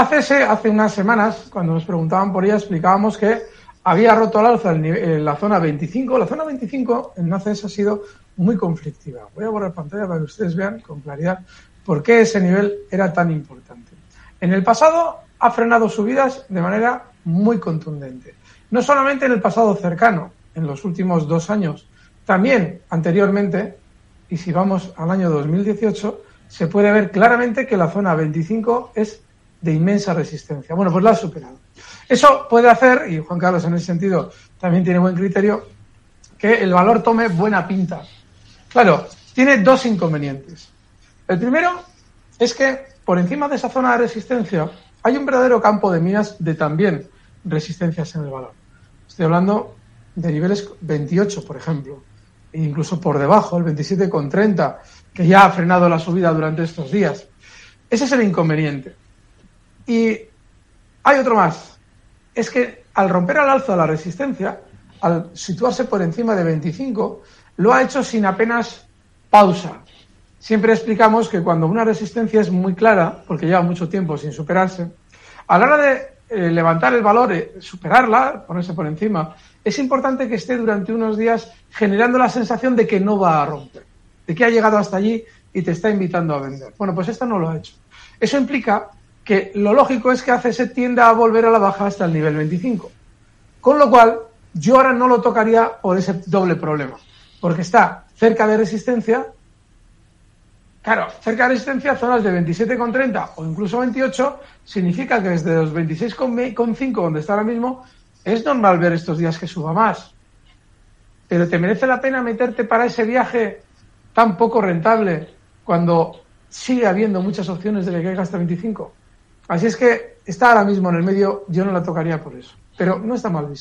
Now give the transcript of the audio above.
Hace, hace unas semanas, cuando nos preguntaban por ella, explicábamos que había roto al alza en la zona 25. La zona 25 en NACES ha sido muy conflictiva. Voy a borrar pantalla para que ustedes vean con claridad por qué ese nivel era tan importante. En el pasado ha frenado subidas de manera muy contundente. No solamente en el pasado cercano, en los últimos dos años, también anteriormente, y si vamos al año 2018, se puede ver claramente que la zona 25 es de inmensa resistencia. Bueno, pues la ha superado. Eso puede hacer, y Juan Carlos en ese sentido también tiene buen criterio, que el valor tome buena pinta. Claro, tiene dos inconvenientes. El primero es que por encima de esa zona de resistencia hay un verdadero campo de minas de también resistencias en el valor. Estoy hablando de niveles 28, por ejemplo, e incluso por debajo, el 27,30, que ya ha frenado la subida durante estos días. Ese es el inconveniente. Y hay otro más. Es que al romper al alza la resistencia, al situarse por encima de 25, lo ha hecho sin apenas pausa. Siempre explicamos que cuando una resistencia es muy clara, porque lleva mucho tiempo sin superarse, a la hora de eh, levantar el valor, eh, superarla, ponerse por encima, es importante que esté durante unos días generando la sensación de que no va a romper, de que ha llegado hasta allí y te está invitando a vender. Bueno, pues esta no lo ha hecho. Eso implica que lo lógico es que hace se tienda a volver a la baja hasta el nivel 25. Con lo cual, yo ahora no lo tocaría por ese doble problema, porque está cerca de resistencia. Claro, cerca de resistencia, zonas de 27,30 o incluso 28, significa que desde los 26,5 donde está ahora mismo, es normal ver estos días que suba más. Pero ¿te merece la pena meterte para ese viaje tan poco rentable cuando sigue habiendo muchas opciones de que caiga hasta 25? Así es que está ahora mismo en el medio, yo no la tocaría por eso. Pero no está mal visto.